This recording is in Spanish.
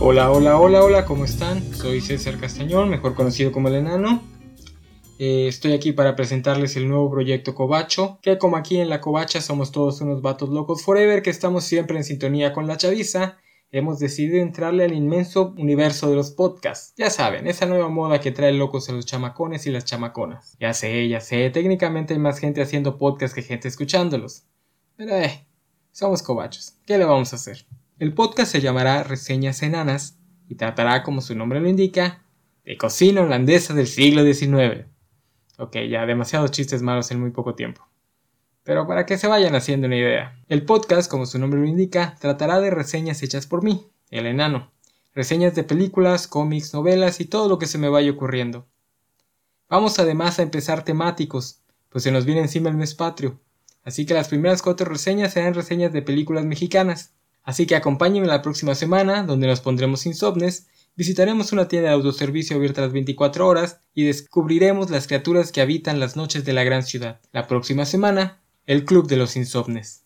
Hola, hola, hola, hola, ¿cómo están? Soy César Castañón, mejor conocido como el enano. Eh, estoy aquí para presentarles el nuevo proyecto Cobacho, que como aquí en la Covacha somos todos unos vatos locos forever que estamos siempre en sintonía con la chaviza, hemos decidido entrarle al inmenso universo de los podcasts. Ya saben, esa nueva moda que trae locos a los chamacones y las chamaconas. Ya sé, ya sé, técnicamente hay más gente haciendo podcasts que gente escuchándolos. Pero eh, somos cobachos. ¿Qué le vamos a hacer? El podcast se llamará Reseñas Enanas y tratará, como su nombre lo indica, de cocina holandesa del siglo XIX. Ok, ya demasiados chistes malos en muy poco tiempo. Pero para que se vayan haciendo una idea. El podcast, como su nombre lo indica, tratará de reseñas hechas por mí, el enano. Reseñas de películas, cómics, novelas y todo lo que se me vaya ocurriendo. Vamos además a empezar temáticos, pues se nos viene encima el mes patrio. Así que las primeras cuatro reseñas serán reseñas de películas mexicanas. Así que acompáñenme la próxima semana, donde nos pondremos insomnes, visitaremos una tienda de autoservicio abierta las 24 horas y descubriremos las criaturas que habitan las noches de la gran ciudad. La próxima semana, el Club de los Insomnes.